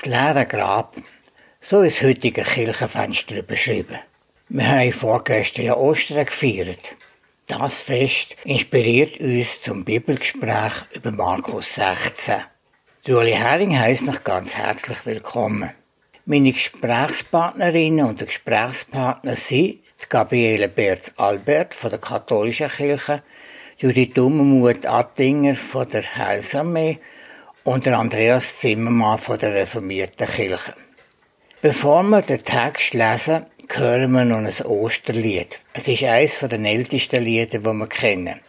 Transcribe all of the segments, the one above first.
Das leere Grab, so ist das heutige Kirchenfenster beschrieben. Wir haben vorgestern ja Ostern gefeiert. Das Fest inspiriert uns zum Bibelgespräch über Markus 16. Ueli Hering heisst noch ganz herzlich willkommen. Meine Gesprächspartnerinnen und Gesprächspartner sind Gabriele Berz-Albert von der Katholischen Kirche, Judith Dummermuth Attinger von der Heilsarmee und der Andreas Zimmermann von der Reformierten Kirche. Bevor wir den Text lesen, hören wir noch ein Osterlied. Es ist eines der ältesten Lieder, die wir kennen.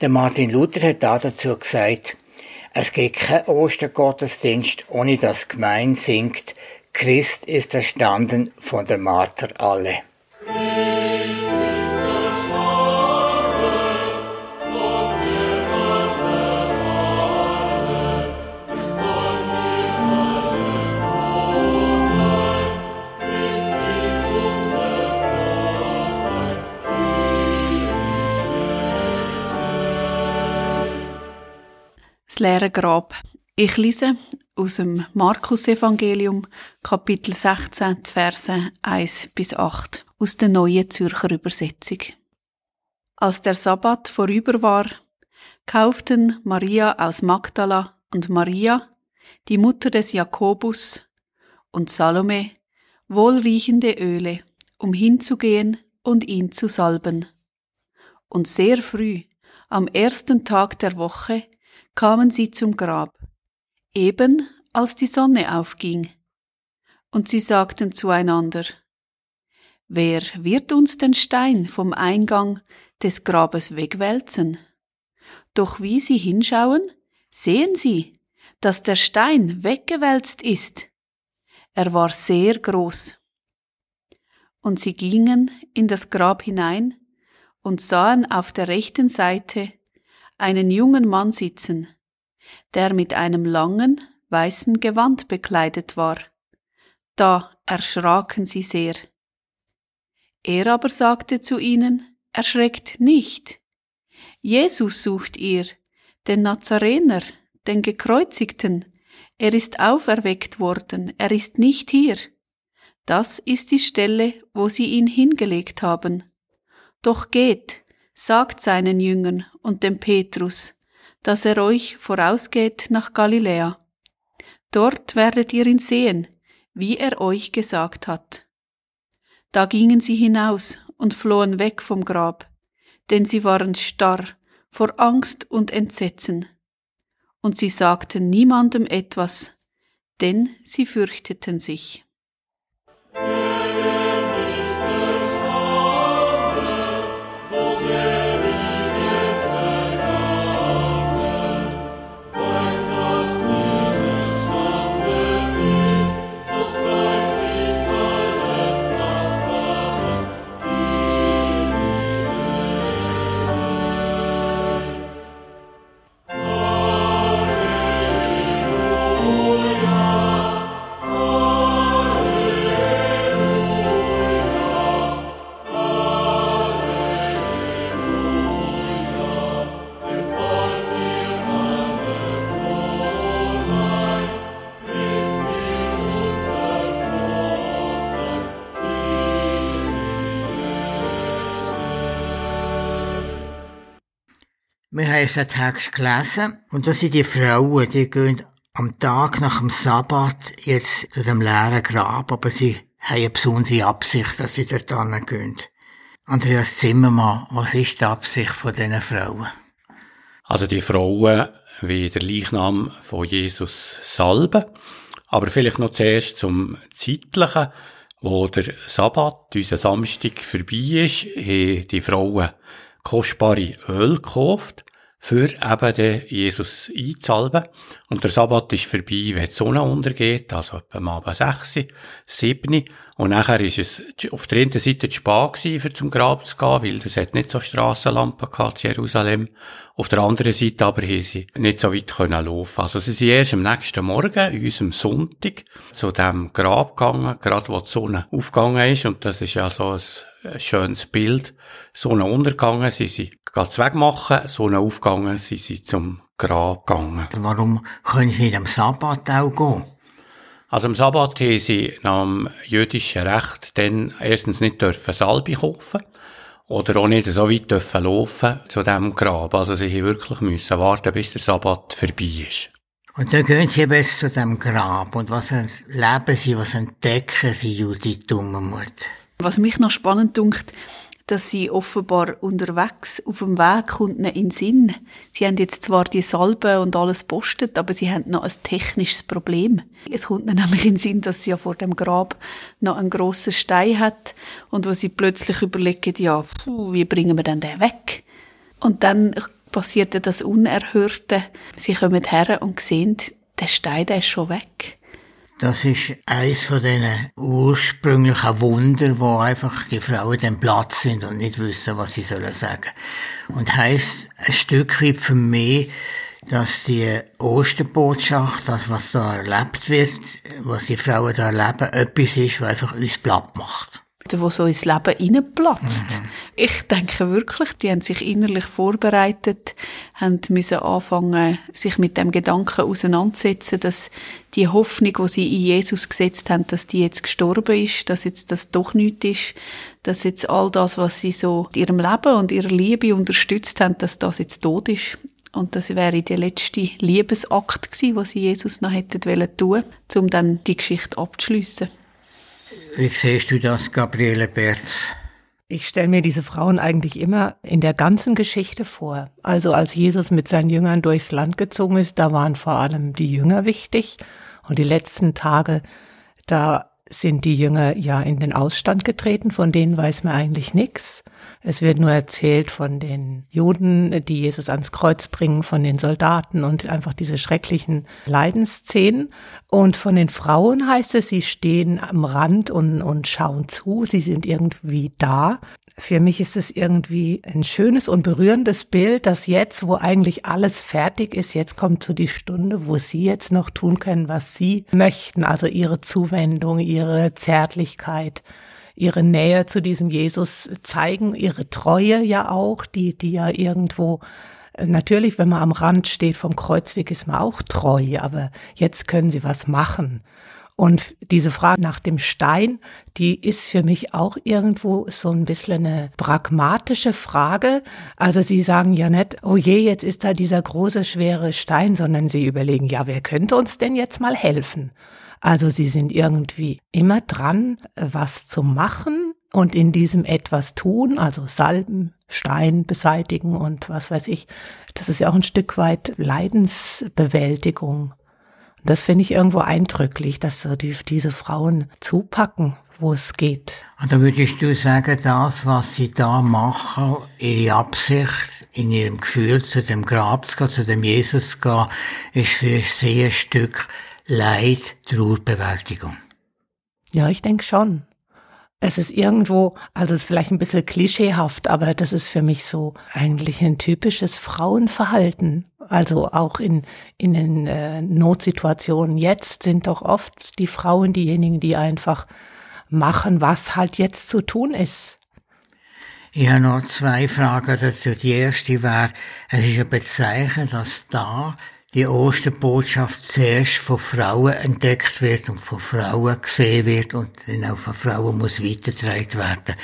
Der Martin Luther hat dazu gesagt, es gibt keinen Ostergottesdienst, ohne dass Gemein singt, Christ ist erstanden von der Marter alle. Leere Grab. Ich lese aus dem Markus-Evangelium, Kapitel 16, Verse 1 bis 8, aus der neuen Zürcher Übersetzung. Als der Sabbat vorüber war, kauften Maria aus Magdala und Maria, die Mutter des Jakobus, und Salome wohlriechende Öle, um hinzugehen und ihn zu salben. Und sehr früh, am ersten Tag der Woche, kamen sie zum Grab, eben als die Sonne aufging. Und sie sagten zueinander, Wer wird uns den Stein vom Eingang des Grabes wegwälzen? Doch wie sie hinschauen, sehen sie, dass der Stein weggewälzt ist. Er war sehr groß. Und sie gingen in das Grab hinein und sahen auf der rechten Seite einen jungen Mann sitzen, der mit einem langen, weißen Gewand bekleidet war. Da erschraken sie sehr. Er aber sagte zu ihnen, erschreckt nicht. Jesus sucht ihr, den Nazarener, den Gekreuzigten. Er ist auferweckt worden, er ist nicht hier. Das ist die Stelle, wo sie ihn hingelegt haben. Doch geht, sagt seinen Jüngern und dem Petrus, dass er euch vorausgeht nach Galiläa. Dort werdet ihr ihn sehen, wie er euch gesagt hat. Da gingen sie hinaus und flohen weg vom Grab, denn sie waren starr vor Angst und Entsetzen. Und sie sagten niemandem etwas, denn sie fürchteten sich. Wir haben unseren Text gelesen und da sind die Frauen, die gehen am Tag nach dem Sabbat jetzt zu dem leeren Grab, aber sie haben eine besondere Absicht, dass sie dort gehen. Andreas Zimmermann, was ist die Absicht von diesen Frauen? Also die Frauen wie der Leichnam von Jesus salben, aber vielleicht noch zuerst zum Zeitlichen, wo der Sabbat, unser Samstag vorbei ist, haben die Frauen kostbare Öl gekauft für eben den Jesus einzusalben. Und der Sabbat ist vorbei, wenn die Sonne untergeht, also etwa am Abend 6, 7. Und nachher ist es auf der einen Seite zu spät gewesen, für zum Grab zu gehen, weil es hat nicht so Strassenlampen gehabt in Jerusalem. Auf der anderen Seite aber haben sie nicht so weit können laufen. Also sie sind erst am nächsten Morgen, unserem Sonntag, zu dem Grab gegangen, gerade wo die Sonne aufgegangen ist. Und das ist ja so ein schönes Bild. Sonne untergegangen, sie sind gerade wegmachen, Sonne aufgegangen, sie sind zum Grab gegangen. Warum können sie nicht am Sabbat auch gehen? Also am Sabbat haben sie nach dem jüdischen Recht dann erstens nicht dürfen Salbe kaufen oder auch nicht so weit dürfen laufen zu diesem Grab. Also sie haben wirklich müssen warten, bis der Sabbat vorbei ist. Und dann gehen sie eben zu dem Grab. Und was erleben sie, was entdecken sie, Judith Dummermuth? Was mich noch spannend dunkt, dass sie offenbar unterwegs auf dem Weg kommt in den Sinn. Sie haben jetzt zwar die Salbe und alles postet, aber sie haben noch ein technisches Problem. Es kommt dann nämlich in den Sinn, dass sie ja vor dem Grab noch einen grossen Stein hat und wo sie plötzlich überlegen, ja, wie bringen wir denn den weg? Und dann passiert das Unerhörte. Sie kommen her und sehen, der Stein, der ist schon weg. Das ist eines von diesen ursprünglichen Wunder, wo einfach die Frauen dann Platz sind und nicht wissen, was sie sollen sagen. Und heisst ein Stück weit für mich, dass die Osterbotschaft, das, was da erlebt wird, was die Frauen da erleben, etwas ist, was einfach uns platt macht wo so ins Leben reinplatzt. Mhm. Ich denke wirklich, die haben sich innerlich vorbereitet, haben müssen anfangen, sich mit dem Gedanken auseinandersetzen, dass die Hoffnung, die sie in Jesus gesetzt haben, dass die jetzt gestorben ist, dass jetzt das doch nichts ist, dass jetzt all das, was sie so in ihrem Leben und ihrer Liebe unterstützt haben, dass das jetzt tot ist. Und das wäre der letzte Liebesakt gewesen, was sie Jesus noch hätten tun wollen, um dann die Geschichte abzuschliessen. Wie siehst du das, Gabriele Berz? Ich stelle mir diese Frauen eigentlich immer in der ganzen Geschichte vor. Also als Jesus mit seinen Jüngern durchs Land gezogen ist, da waren vor allem die Jünger wichtig. Und die letzten Tage, da sind die Jünger ja in den Ausstand getreten, von denen weiß man eigentlich nichts. Es wird nur erzählt von den Juden, die Jesus ans Kreuz bringen, von den Soldaten und einfach diese schrecklichen Leidensszenen. Und von den Frauen heißt es, sie stehen am Rand und, und schauen zu, sie sind irgendwie da. Für mich ist es irgendwie ein schönes und berührendes Bild, dass jetzt, wo eigentlich alles fertig ist, jetzt kommt so die Stunde, wo sie jetzt noch tun können, was sie möchten, also ihre Zuwendung, ihre Zärtlichkeit, ihre Nähe zu diesem Jesus zeigen, ihre Treue ja auch, die, die ja irgendwo Natürlich, wenn man am Rand steht vom Kreuzweg, ist man auch treu, aber jetzt können sie was machen. Und diese Frage nach dem Stein, die ist für mich auch irgendwo so ein bisschen eine pragmatische Frage. Also sie sagen ja nicht, oh je, jetzt ist da dieser große, schwere Stein, sondern sie überlegen, ja, wer könnte uns denn jetzt mal helfen? Also sie sind irgendwie immer dran, was zu machen und in diesem etwas tun, also Salben, Stein beseitigen und was weiß ich. Das ist ja auch ein Stück weit Leidensbewältigung. Das finde ich irgendwo eindrücklich, dass so die, diese Frauen zupacken, wo es geht. Und da würdest du sagen, das, was sie da machen, ihre Absicht, in ihrem Gefühl zu dem Grab zu gehen, zu dem Jesus zu gehen, ist für sie ein Stück Leid, Trauerbewältigung. Ja, ich denke schon. Es ist irgendwo, also es ist vielleicht ein bisschen klischeehaft, aber das ist für mich so eigentlich ein typisches Frauenverhalten. Also auch in, in den äh, Notsituationen jetzt sind doch oft die Frauen diejenigen, die einfach machen, was halt jetzt zu tun ist. Ich habe noch zwei Fragen dazu. Die erste wäre, es ist ein Bezeichen, dass da die Osterbotschaft zuerst von Frauen entdeckt wird und von Frauen gesehen wird und dann auch von Frauen muss weitergetragen werden.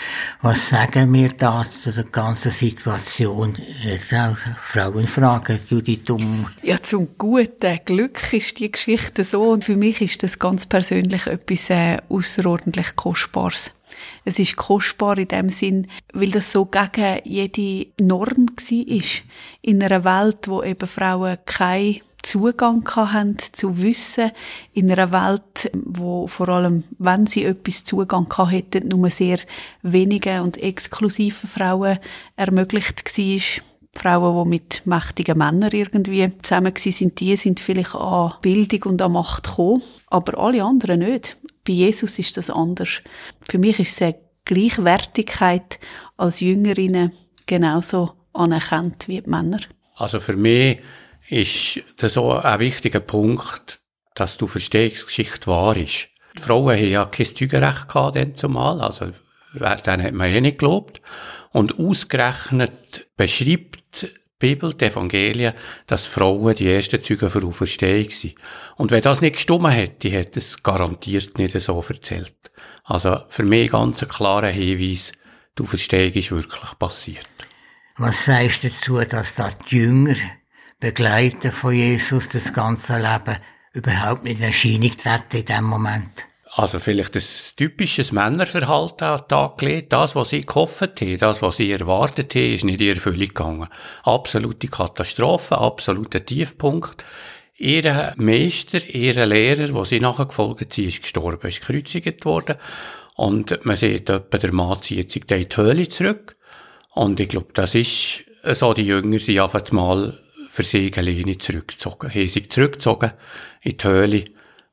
Was sagen wir da zu der ganzen Situation? Jetzt auch Frauenfrage, Judith Um. Ja, zum guten Glück ist die Geschichte so und für mich ist das ganz persönlich etwas äh, außerordentlich Kostbares. Es ist kostbar in dem Sinn, weil das so gegen jede Norm war. In einer Welt, wo eben Frauen keinen Zugang haben zu Wissen, in einer Welt, wo vor allem, wenn sie etwas Zugang hätten, nur sehr wenige und exklusive Frauen ermöglicht war. Frauen, die mit mächtigen Männern irgendwie zusammen sind, die sind vielleicht an Bildung und an Macht gekommen, aber alle anderen nicht. Bei Jesus ist das anders. Für mich ist es eine Gleichwertigkeit als Jüngerinnen genauso anerkannt wie die Männer. Also für mich ist das auch ein wichtiger Punkt, dass du verstehst, Geschichte wahr ist. Die Frauen haben ja kein Zeugenrecht gehabt, dann zumal, also dann hat man eh nicht gelobt. Und ausgerechnet beschreibt Bibel, die Evangelien, dass Frauen die ersten Zeugen für Auferstehung sind. Und wenn das nicht gestummen hätte, hätte es garantiert nicht so erzählt. Also für mich ganz ein klarer Hinweis, die Auferstehung ist wirklich passiert. Was sagst du dazu, dass da die Jünger, Begleiter von Jesus, das ganze Leben überhaupt nicht in Erscheinung treten in dem Moment? Also vielleicht ein typisches Männerverhalten an den Tag gelegt. Das, was sie gehofft haben, das, was sie erwartet haben, ist nicht in Erfüllung gegangen. Absolute Katastrophe, absoluter Tiefpunkt. Ihr Meister, ihr Lehrer, der sie nachher gefolgt sind, ist gestorben, ist gekreuzigt worden. Und man sieht etwa, der Mann zieht sich in die Höhle zurück. Und ich glaube, das ist so, die Jünger sind einfach mal für sie alleine zurückgezogen. Haben sich zurückgezogen in die Höhle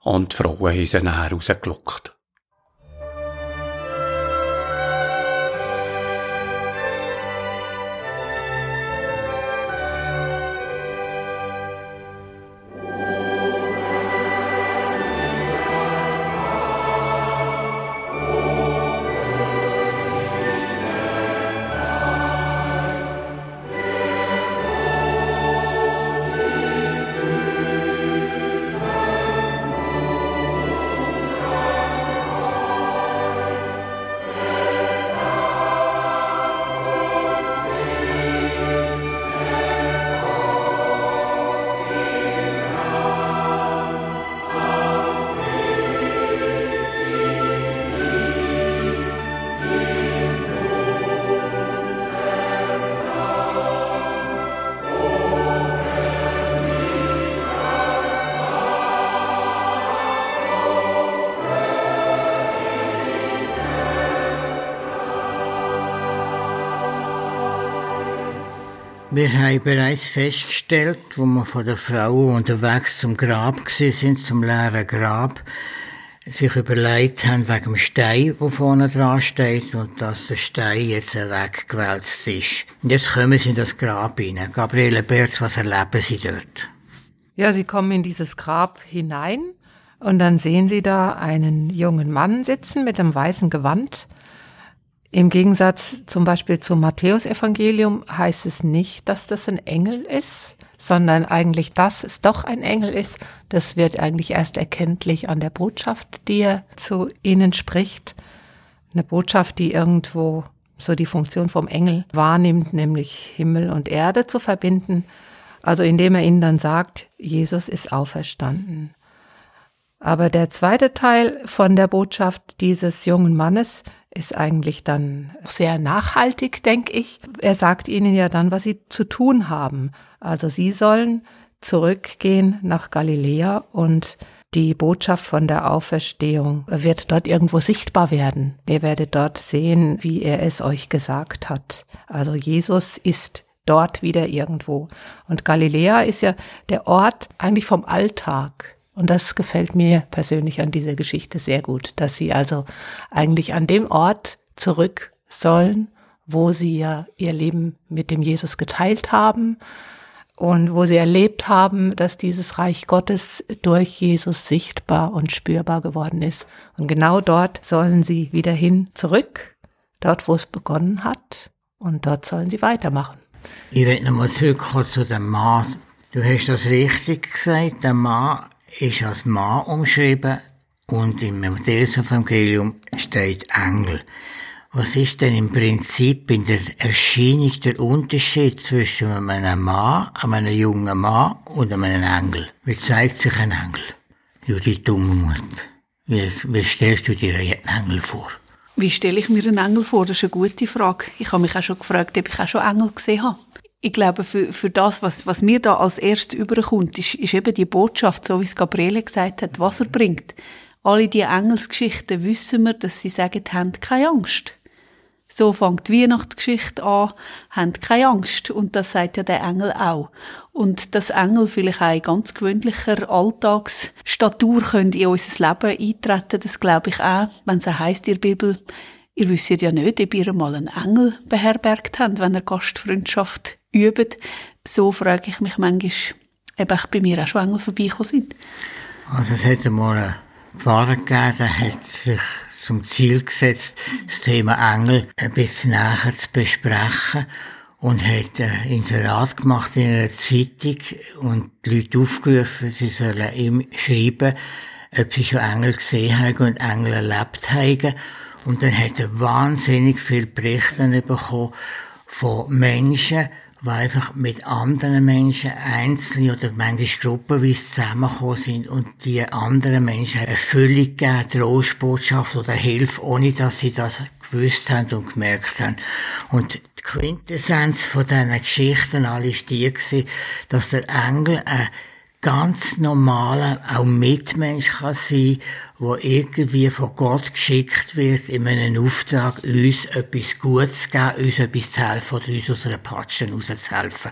und die Frauen haben sie nachher rausgelockt. Wir haben bereits festgestellt, wo wir von der Frau unterwegs zum Grab sind, zum leeren Grab, sich überlegt haben wegen dem Stein, der vorne dran steht, und dass der Stein jetzt weggewälzt ist. Und jetzt kommen sie in das Grab hinein. Gabriele Berz, was erleben Sie dort? Ja, Sie kommen in dieses Grab hinein und dann sehen Sie da einen jungen Mann sitzen mit einem weißen Gewand im Gegensatz zum Beispiel zum Matthäusevangelium heißt es nicht, dass das ein Engel ist, sondern eigentlich, dass es doch ein Engel ist. Das wird eigentlich erst erkenntlich an der Botschaft, die er zu ihnen spricht. Eine Botschaft, die irgendwo so die Funktion vom Engel wahrnimmt, nämlich Himmel und Erde zu verbinden. Also indem er ihnen dann sagt, Jesus ist auferstanden. Aber der zweite Teil von der Botschaft dieses jungen Mannes ist eigentlich dann sehr nachhaltig, denke ich. Er sagt ihnen ja dann, was sie zu tun haben. Also sie sollen zurückgehen nach Galiläa und die Botschaft von der Auferstehung wird dort irgendwo sichtbar werden. Ihr werdet dort sehen, wie er es euch gesagt hat. Also Jesus ist dort wieder irgendwo. Und Galiläa ist ja der Ort eigentlich vom Alltag. Und das gefällt mir persönlich an dieser Geschichte sehr gut, dass sie also eigentlich an dem Ort zurück sollen, wo sie ja ihr Leben mit dem Jesus geteilt haben und wo sie erlebt haben, dass dieses Reich Gottes durch Jesus sichtbar und spürbar geworden ist. Und genau dort sollen sie wieder hin zurück, dort wo es begonnen hat, und dort sollen sie weitermachen. Ich will nochmal zurückkommen zu dem Mann. Du hast das richtig gesagt, der Mann ist als Mann umschrieben und im Matthäus-Evangelium steht Engel. Was ist denn im Prinzip in der Erscheinung der Unterschied zwischen einem Mann, einem jungen Mann und einem Engel? Wie zeigt sich ein Engel? Judith Dummermuth, wie, wie stellst du dir einen Engel vor? Wie stelle ich mir einen Engel vor? Das ist eine gute Frage. Ich habe mich auch schon gefragt, ob ich auch schon Engel gesehen habe ich glaube, für, für das, was, was mir da als erstes überkommt, ist, ist eben die Botschaft, so wie es Gabriele gesagt hat, was er bringt. Alle die Engelsgeschichten wissen wir, dass sie sagen, habt keine Angst. So fängt die Weihnachtsgeschichte an, habt keine Angst. Und das sagt ja der Engel auch. Und dass Engel vielleicht auch in ganz gewöhnlicher Alltagsstatur können in unser Leben eintreten, das glaube ich auch, wenn es heisst der Bibel, ihr wisst ja nicht, ob ihr mal einen Engel beherbergt habt, wenn ihr Gastfreundschaft üben. So frage ich mich manchmal, ob ich bei mir auch schon Engel vorbeigekommen sind. Also es hat einmal einen Pfarrer gegeben, der hat sich zum Ziel gesetzt, das Thema Engel ein bisschen näher zu besprechen. und hat ein Inserat gemacht in einer Zeitung und die Leute aufgerufen, sie sollen ihm schreiben, ob sie schon Engel gesehen haben und Engel erlebt haben. Und dann hat er wahnsinnig viel Berichte bekommen von Menschen, die einfach mit anderen Menschen einzeln oder manchmal gruppenweise zusammengekommen sind und die anderen Menschen eine Füllung gegeben, Trostbotschaft oder Hilfe, ohne dass sie das gewusst haben und gemerkt haben. Und die Quintessenz von diesen Geschichten all ist die dass der Engel ein ganz normaler, auch Mitmensch kann sein, wo irgendwie von Gott geschickt wird, in einem Auftrag, uns etwas Gutes zu geben, uns etwas zu helfen oder uns aus einer Patsche rauszuhelfen.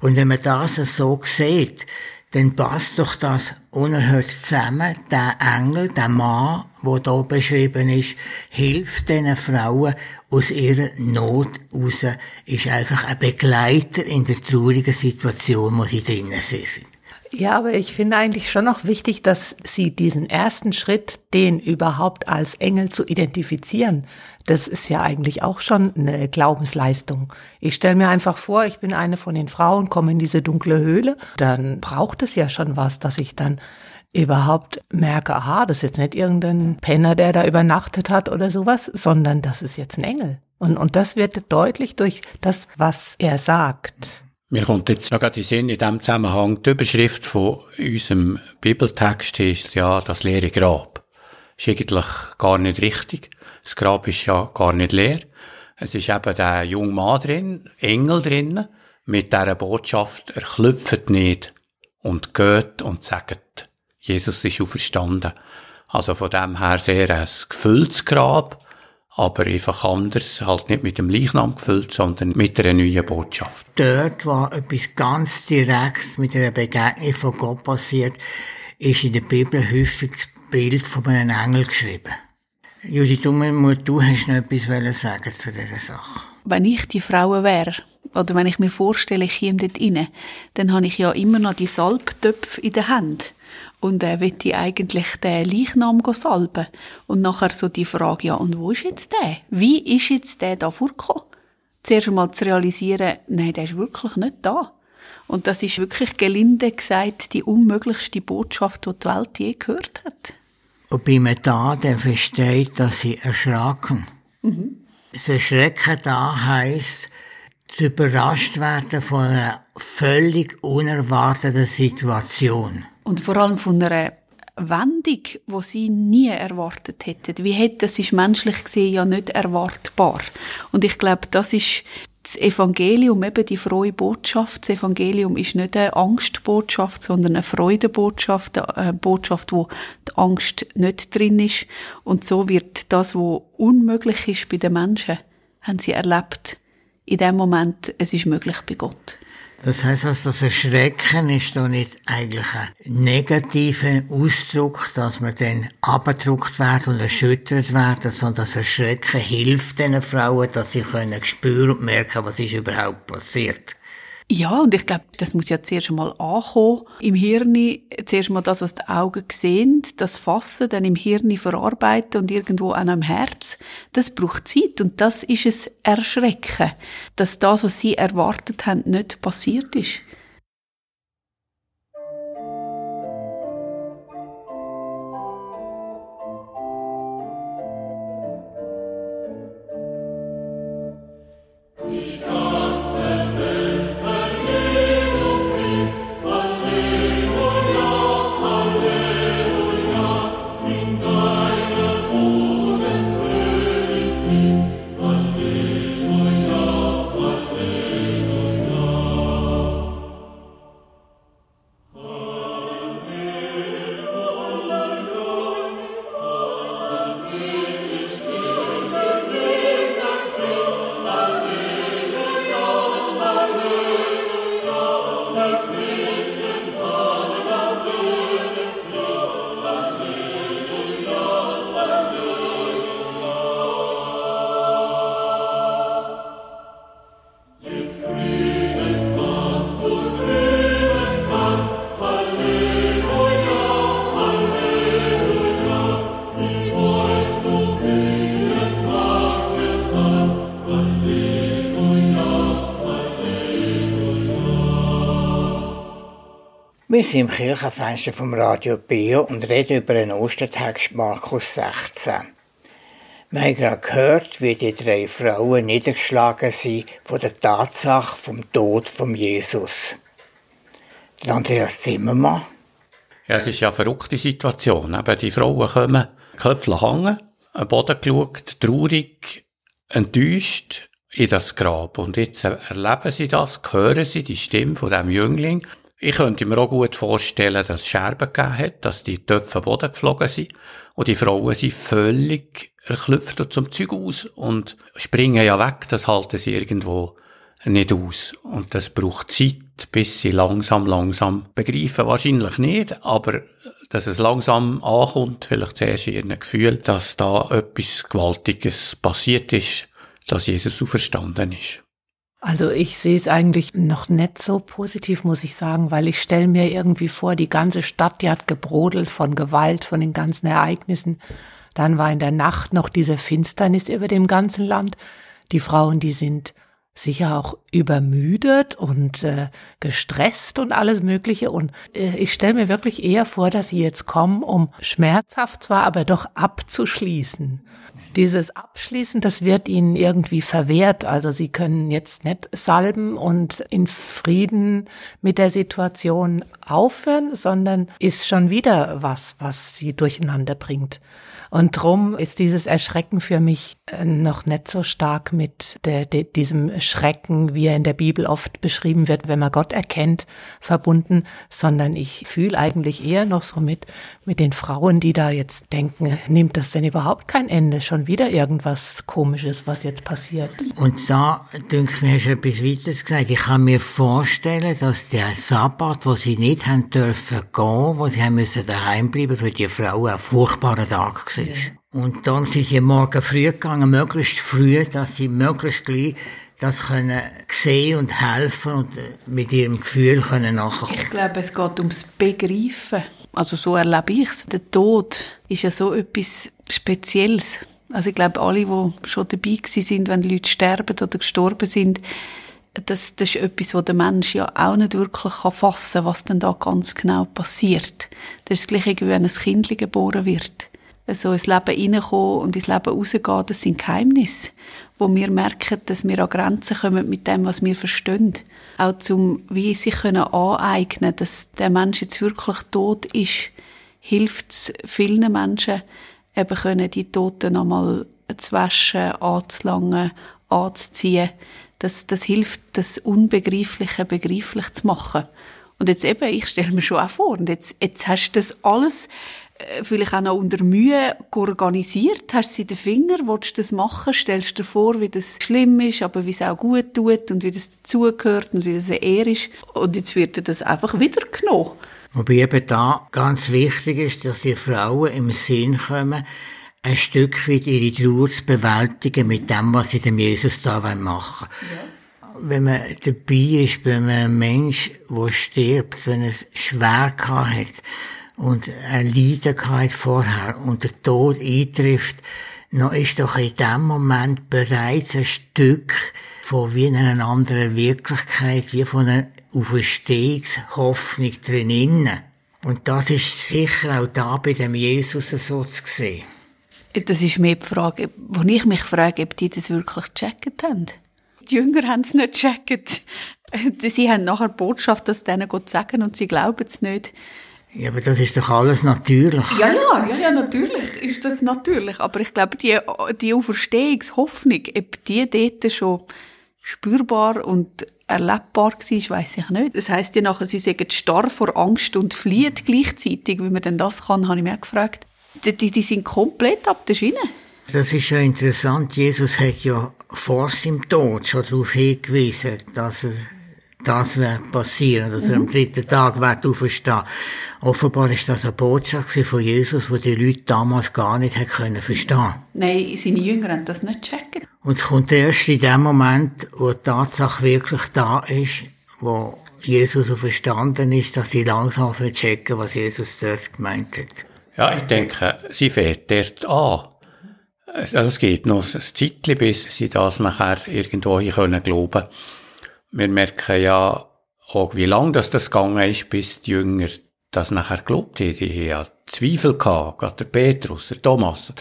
Und wenn man das so sieht, dann passt doch das unerhört zusammen. Der Engel, der Mann, der hier beschrieben ist, hilft diesen Frauen aus ihrer Not raus, ist einfach ein Begleiter in der traurigen Situation, wo sie drinnen sind. Ja, aber ich finde eigentlich schon noch wichtig, dass Sie diesen ersten Schritt, den überhaupt als Engel zu identifizieren, das ist ja eigentlich auch schon eine Glaubensleistung. Ich stelle mir einfach vor, ich bin eine von den Frauen, komme in diese dunkle Höhle, dann braucht es ja schon was, dass ich dann überhaupt merke, aha, das ist jetzt nicht irgendein Penner, der da übernachtet hat oder sowas, sondern das ist jetzt ein Engel. Und, und das wird deutlich durch das, was er sagt. Mir kommt jetzt noch gerade in Sinn, in diesem Zusammenhang, die Überschrift von unserem Bibeltext ist ja das leere Grab. Ist eigentlich gar nicht richtig. Das Grab ist ja gar nicht leer. Es ist eben der junge Mann drin, Engel drin, mit dieser Botschaft, er klopft nicht und geht und sagt, Jesus ist auferstanden. Also von dem her sehr ein gefülltes Grab, aber einfach anders, halt nicht mit dem Leichnam gefüllt, sondern mit einer neuen Botschaft. Dort, wo etwas ganz direkt mit einer Begegnung von Gott passiert, ist in der Bibel häufig das Bild von einem Engel geschrieben. Judith Dummermuth, du hast noch etwas sagen zu dieser Sache. Wenn ich die Frau wäre, oder wenn ich mir vorstelle, ich käme dort rein, dann habe ich ja immer noch die Salbtöpfe in der Hand und er äh, ich eigentlich den Leichnam salben. Und nachher so die Frage, ja, und wo ist jetzt der? Wie ist jetzt der da vorgekommen? Zuerst einmal zu realisieren, nein, der ist wirklich nicht da. Und das ist wirklich gelinde gesagt die unmöglichste Botschaft, die die Welt je gehört hat. Und bei mir da, der versteht, dass sie erschraken. Mhm. Das Erschrecken da heisst, zu überrascht werden von einer völlig unerwarteten Situation. Und vor allem von einer Wendung, die sie nie erwartet hätten. Wie hätte das ist menschlich gesehen ja nicht erwartbar. Und ich glaube, das ist das Evangelium, eben die frohe Botschaft. Das Evangelium ist nicht eine Angstbotschaft, sondern eine Freudebotschaft, eine Botschaft, wo die Angst nicht drin ist. Und so wird das, was unmöglich ist bei den Menschen, haben sie erlebt. In dem Moment, es ist möglich bei Gott. Das heißt, also, das Erschrecken ist doch nicht eigentlich ein negativer Ausdruck, dass man dann abgedruckt wird und erschüttert werden, sondern das Erschrecken hilft den Frauen, dass sie können spüren und merken, was ist überhaupt passiert. Ja, und ich glaube, das muss ja zuerst einmal ankommen. Im Hirn zuerst mal das, was die Augen sehen, das Fassen, dann im Hirn verarbeiten und irgendwo an einem Herz. Das braucht Zeit und das ist es Erschrecken, dass das, was sie erwartet haben, nicht passiert ist. Sind im Kirchenfenster vom Radio Bio und reden über den Ostertext Markus 16. Wir haben gerade gehört, wie die drei Frauen niedergeschlagen sind von der Tatsache vom Tod von Jesus. Andreas Zimmermann. Ja, es ist ja eine verrückte Situation. Eben die Frauen kommen, Köpfe hängen, am Boden geschaut, traurig, enttäuscht in das Grab. Und jetzt erleben sie das, hören sie die Stimme von dem Jüngling ich könnte mir auch gut vorstellen, dass es Scherben gegeben hat, dass die Töpfe Boden geflogen sind und die Frauen sind völlig erklüpft zum Zeug aus und springen ja weg, das halten sie irgendwo nicht aus. Und das braucht Zeit, bis sie langsam, langsam begreifen. Wahrscheinlich nicht, aber dass es langsam ankommt, vielleicht zuerst in ihrem Gefühl, dass da etwas Gewaltiges passiert ist, dass Jesus auferstanden ist. Also ich sehe es eigentlich noch nicht so positiv, muss ich sagen, weil ich stelle mir irgendwie vor, die ganze Stadt, die hat gebrodelt von Gewalt, von den ganzen Ereignissen. Dann war in der Nacht noch diese Finsternis über dem ganzen Land. Die Frauen, die sind sicher auch übermüdet und äh, gestresst und alles Mögliche. Und äh, ich stelle mir wirklich eher vor, dass sie jetzt kommen, um schmerzhaft zwar, aber doch abzuschließen. Dieses Abschließen, das wird ihnen irgendwie verwehrt. Also sie können jetzt nicht salben und in Frieden mit der Situation aufhören, sondern ist schon wieder was, was sie durcheinander bringt. Und drum ist dieses Erschrecken für mich äh, noch nicht so stark mit der, der, diesem Schrecken, wie er in der Bibel oft beschrieben wird, wenn man Gott erkennt, verbunden, sondern ich fühle eigentlich eher noch so mit, mit den Frauen, die da jetzt denken, nimmt das denn überhaupt kein Ende? Schon wieder irgendwas Komisches, was jetzt passiert. Und da, denke ich, hast du etwas weiteres gesagt. Ich kann mir vorstellen, dass der Sabbat, wo sie nicht haben dürfen gehen, wo sie haben müssen daheim bleiben, für die Frauen ein furchtbarer Tag war. Ja. Und dann sind sie morgen früh gegangen, möglichst früh, dass sie möglichst gleich das können sehen und helfen und mit ihrem Gefühl können nachkommen. Ich glaube, es geht ums Begreifen. Also so erlebe ich es. Der Tod ist ja so etwas Spezielles. Also ich glaube, alle, die schon dabei sind, wenn Leute sterben oder gestorben sind, das, das ist etwas, wo der Mensch ja auch nicht wirklich fassen kann, was denn da ganz genau passiert. Das ist gleich wie wenn ein Kind geboren wird so ins Leben reinkommen und ins Leben rausgehen, das sind Geheimnisse, wo wir merken, dass wir an Grenzen kommen mit dem, was wir verstehen. Auch zum, wie sich können aneignen, dass der Mensch jetzt wirklich tot ist, hilft es vielen Menschen, eben können die Toten einmal zu waschen, anzulangen, anzuziehen. Das, das hilft, das Unbegreifliche begreiflich zu machen. Und jetzt eben, ich stelle mir schon auch vor, und jetzt, jetzt hast du das alles vielleicht auch noch unter Mühe organisiert? Hast du in den Finger? Willst du das machen? Stellst du dir vor, wie das schlimm ist, aber wie es auch gut tut und wie das dazugehört und wie das eine Ehre ist? Und jetzt wird dir das einfach wieder genommen. Wobei eben da ganz wichtig ist, dass die Frauen im Sinn kommen, ein Stück weit ihre Trauer zu bewältigen mit dem, was sie dem Jesus da machen wollen. Ja. Wenn man dabei ist bei einem Mensch, der stirbt, wenn es schwer hat, und eine Leidenkeit vorher und der Tod eintrifft, noch ist doch in dem Moment bereits ein Stück von wie einer anderen Wirklichkeit, wie von einer Auferstehungshoffnung drinnen. Und das ist sicher auch da bei dem Jesus so zu sehen. Das ist mir die Frage, wo ich mich frage, ob die das wirklich gecheckt haben. Die Jünger haben es nicht gecheckt. Sie haben nachher die Botschaft, dass denen Gott sagen und sie glauben es nicht. Ja, aber das ist doch alles natürlich. Ja, ja, ja, ja, natürlich ist das natürlich. Aber ich glaube, die, die Auferstehungshoffnung, ob die dort schon spürbar und erlebbar war, weiß ich nicht. Das heisst ja nachher, sie sagen starr vor Angst und fliehen gleichzeitig. Wie man denn das kann, habe ich mir gefragt. Die, die, die sind komplett ab der Schiene. Das ist ja interessant. Jesus hat ja vor seinem Tod schon darauf hingewiesen, dass er das wird passieren, dass er am dritten Tag wird auferstehen. Offenbar ist das eine Botschaft von Jesus, die die Leute damals gar nicht können verstehen Nein, seine Jünger haben das nicht checken. Und es kommt erst in dem Moment, wo die Tatsache wirklich da ist, wo Jesus so verstanden ist, dass sie langsam checken, was Jesus dort gemeint hat. Ja, ich denke, sie fährt dort an. Also es geht noch ein Zeitchen, bis sie das nachher irgendwo hier glauben können wir merken ja auch wie lang das, das gegangen ist, bis die Jünger das nachher geglaubt haben. Die haben Zweifel gehabt, gerade der Petrus, der Thomas.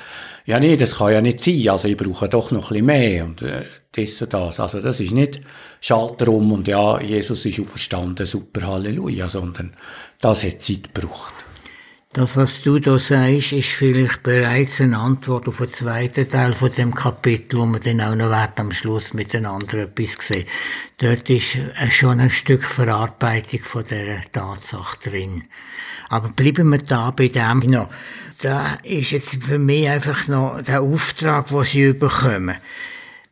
Ja, nee, das kann ja nicht sein, also ich brauche doch noch ein bisschen mehr und äh, das und das. Also das ist nicht Schalter um und ja, Jesus ist auferstanden, super Halleluja, sondern das hat Zeit gebraucht. Das, was du da sagst, ist vielleicht bereits eine Antwort auf den zweiten Teil von dem Kapitel, wo wir dann auch noch werden, am Schluss miteinander etwas sehen. Dort ist schon ein Stück Verarbeitung von dieser Tatsache drin. Aber bleiben wir da bei dem noch. Da ist jetzt für mich einfach noch der Auftrag, den sie bekommen.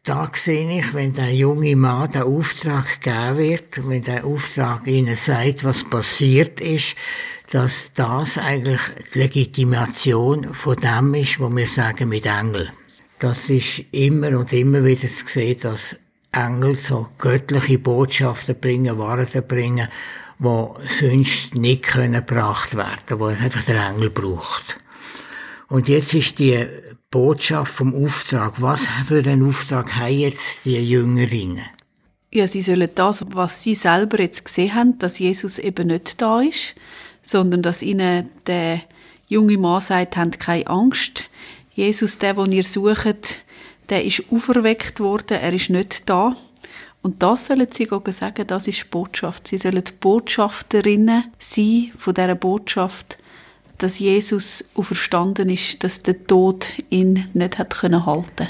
Da sehe ich, wenn der junge Mann der Auftrag gegeben wird, wenn der Auftrag ihnen sagt, was passiert ist, dass das eigentlich die Legitimation von dem ist, wo wir sagen mit Engel. Das ist immer und immer wieder zu sehen, dass Engel so göttliche Botschaften bringen, Wahrheiten bringen, wo sonst nicht können gebracht werden, wo einfach der Engel braucht. Und jetzt ist die Botschaft vom Auftrag. Was für einen Auftrag haben jetzt die Jüngerinnen? Ja, sie sollen das, was sie selber jetzt gesehen haben, dass Jesus eben nicht da ist, sondern dass ihnen der junge Mann sagt, habt keine Angst. Jesus, der, den ihr sucht, der ist auferweckt worden, er ist nicht da. Und das sollen sie sagen, das ist die Botschaft. Sie sollen Botschafterinnen sein von dieser Botschaft, dass Jesus auferstanden ist, dass der Tod ihn nicht hat halten konnte.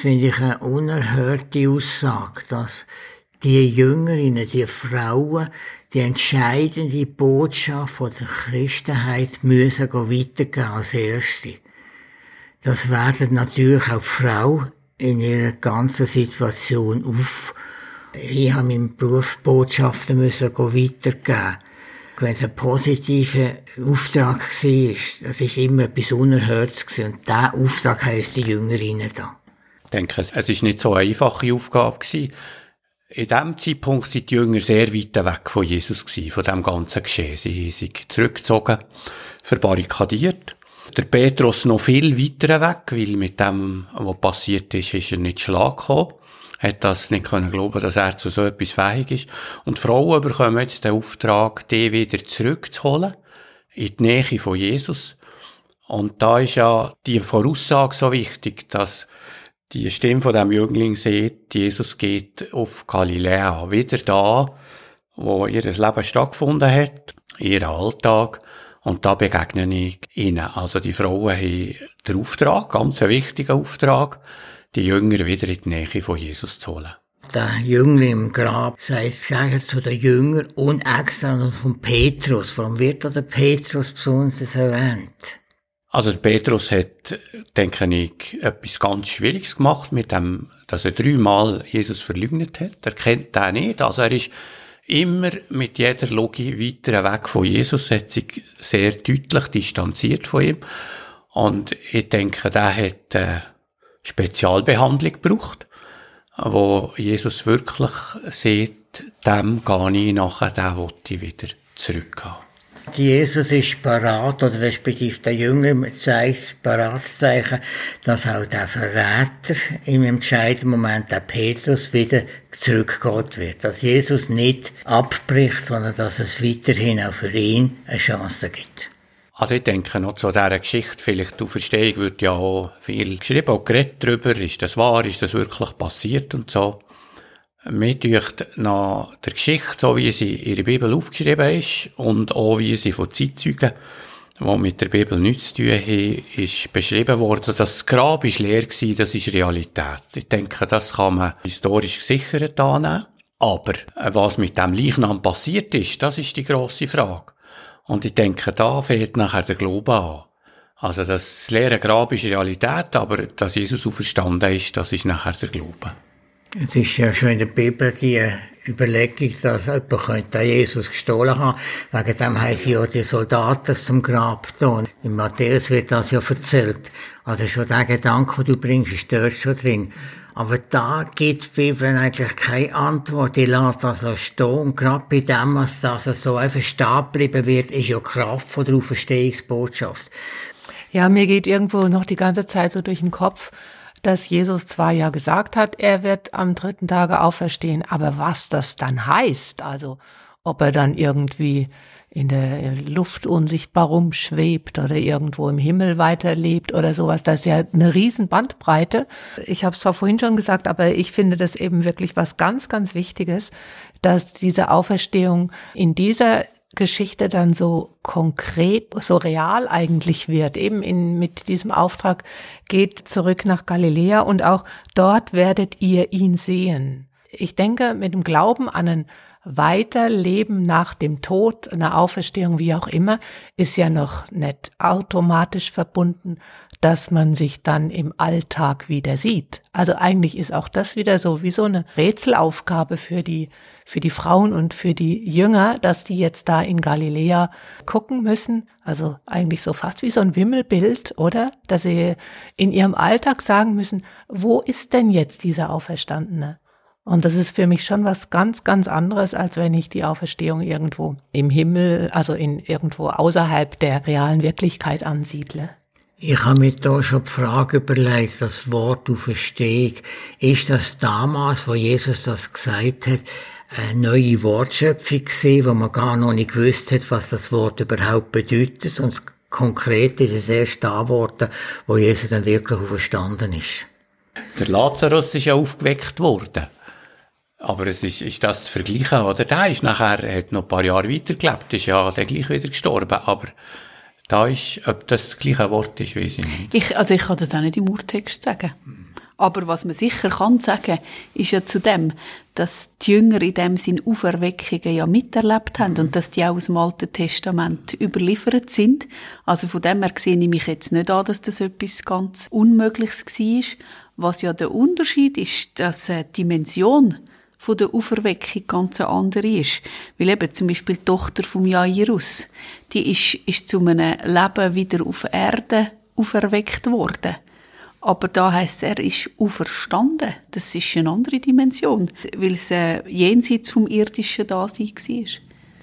Finde ich eine unerhörte Aussage, dass die Jüngerinnen, die Frauen, die entscheidende Botschaft von der Christenheit müssen weitergehen als Erste. Das werden natürlich auch die Frau in ihrer ganzen Situation auf. Ich habe meinen Beruf Botschaften müssen weitergeben. Wenn es ein positiver Auftrag war, das ist immer etwas Unerhörtes Und dieser Auftrag heisst die Jüngerinnen da. Ich denke, es ist nicht so eine einfache Aufgabe gewesen. In diesem Zeitpunkt sind die Jünger sehr weit weg von Jesus gewesen, von dem ganzen Geschehen. Sie sich zurückgezogen, verbarrikadiert. Der Petrus noch viel weiter weg, weil mit dem, was passiert ist, ist er nicht Schlag gekommen. Hat das nicht können glauben, dass er zu so etwas fähig ist. Und die Frauen bekommen jetzt den Auftrag, die wieder zurückzuholen, in die Nähe von Jesus. Und da ist ja die Voraussage so wichtig, dass die Stimme von dem Jüngling sieht, Jesus geht auf Galiläa, wieder da, wo ihr Leben stattgefunden hat, ihr Alltag, und da begegne ich ihnen. Also die Frauen haben den Auftrag, ganz einen wichtigen Auftrag, die Jünger wieder in die Nähe von Jesus zu holen. Der Jüngling im Grab sagt zu den Jüngern und extra von Petrus. Warum wird da der Petrus besonders erwähnt? Also Petrus hat, denke ich, etwas ganz Schwieriges gemacht mit dem, dass er dreimal Jesus verleugnet hat. Er kennt den nicht. Also er ist immer mit jeder Logik weiter weg von Jesus, hat sich sehr deutlich distanziert von ihm. Und ich denke, der hat äh, Spezialbehandlung gebraucht, wo Jesus wirklich sieht, dem gehe ich nachher, den will ich wieder zurückgehen. Jesus ist parat, oder respektive der Jünger zeigt Paratszeichen, dass auch der Verräter im entscheidenden Moment, der Petrus, wieder zurückgeholt wird. Dass Jesus nicht abbricht, sondern dass es weiterhin auch für ihn eine Chance gibt. Also ich denke noch zu dieser Geschichte, vielleicht du Verstehung wird ja auch viel geschrieben, auch geredet darüber, ist das wahr, ist das wirklich passiert und so. Mir dünkt nach der Geschichte, so wie sie in der Bibel aufgeschrieben ist und auch wie sie von Zeitzeugen, die mit der Bibel nichts zu tun haben, ist beschrieben worden, dass das Grab ist leer war, das ist Realität. Ich denke, das kann man historisch gesichert annehmen. Aber äh, was mit dem Leichnam passiert ist, das ist die grosse Frage. Und ich denke, da fehlt nachher der Glaube an. Also das leere Grab ist Realität, aber dass Jesus auferstanden ist, das ist nachher der Glaube. Es ist ja schon in der Bibel die Überlegung, dass jemand könnte Jesus gestohlen haben. Wegen dem haben sie ja die Soldaten zum Grab getan. In Matthäus wird das ja erzählt. Also schon der Gedanke, den du bringst, ist dort schon drin. Aber da gibt die Bibel eigentlich keine Antwort. Die lässt das stehen. Und gerade bei dem, was das so einfach stehen bleiben wird, ist ja Kraft von der Auferstehungsbotschaft. Ja, mir geht irgendwo noch die ganze Zeit so durch den Kopf, dass Jesus zwar ja gesagt hat, er wird am dritten Tage auferstehen, aber was das dann heißt, also ob er dann irgendwie in der Luft unsichtbar rumschwebt oder irgendwo im Himmel weiterlebt oder sowas. Das ist ja eine riesen Bandbreite. Ich habe es zwar vorhin schon gesagt, aber ich finde das eben wirklich was ganz, ganz Wichtiges, dass diese Auferstehung in dieser Geschichte dann so konkret, so real eigentlich wird. Eben in, mit diesem Auftrag geht zurück nach Galiläa und auch dort werdet ihr ihn sehen. Ich denke, mit dem Glauben an ein Weiterleben nach dem Tod, einer Auferstehung, wie auch immer, ist ja noch nicht automatisch verbunden, dass man sich dann im Alltag wieder sieht. Also eigentlich ist auch das wieder so wie so eine Rätselaufgabe für die für die Frauen und für die Jünger, dass die jetzt da in Galiläa gucken müssen. Also eigentlich so fast wie so ein Wimmelbild, oder? Dass sie in ihrem Alltag sagen müssen, wo ist denn jetzt dieser Auferstandene? Und das ist für mich schon was ganz, ganz anderes, als wenn ich die Auferstehung irgendwo im Himmel, also in irgendwo außerhalb der realen Wirklichkeit ansiedle. Ich habe mir da schon die Frage überlegt, das Wort Auferstehung, ist das damals, wo Jesus das gesagt hat, eine neue Wortschöpfung gesehen, wo man gar noch nicht gewusst hat, was das Wort überhaupt bedeutet. Und konkret ist es erst da geworden, wo Jesus dann wirklich auferstanden ist. Der Lazarus ist ja aufgeweckt worden. Aber es ist, ist das zu vergleichen, oder? Der ist nachher, er hat noch ein paar Jahre weitergelebt, ist ja dann gleich wieder gestorben. Aber da ist, ob das das gleiche Wort ist, weiß ich nicht. Ich, also ich kann das auch nicht im Urtext sagen. Aber was man sicher kann sagen, ist ja zu dem, dass die Jünger in dem Sinn Auferweckungen ja miterlebt haben und dass die auch aus dem Alten Testament überliefert sind. Also von dem her sehe ich mich jetzt nicht an, dass das etwas ganz Unmögliches war. Was ja der Unterschied ist, dass die Dimension von der Auferweckung ganz andere ist. Weil eben zum Beispiel die Tochter vom Jairus, die ist, ist zu einem Leben wieder auf Erde auferweckt worden. Aber da heißt er ist auferstanden. Das ist eine andere Dimension, weil es äh, jenseits vom irdischen Dasein war.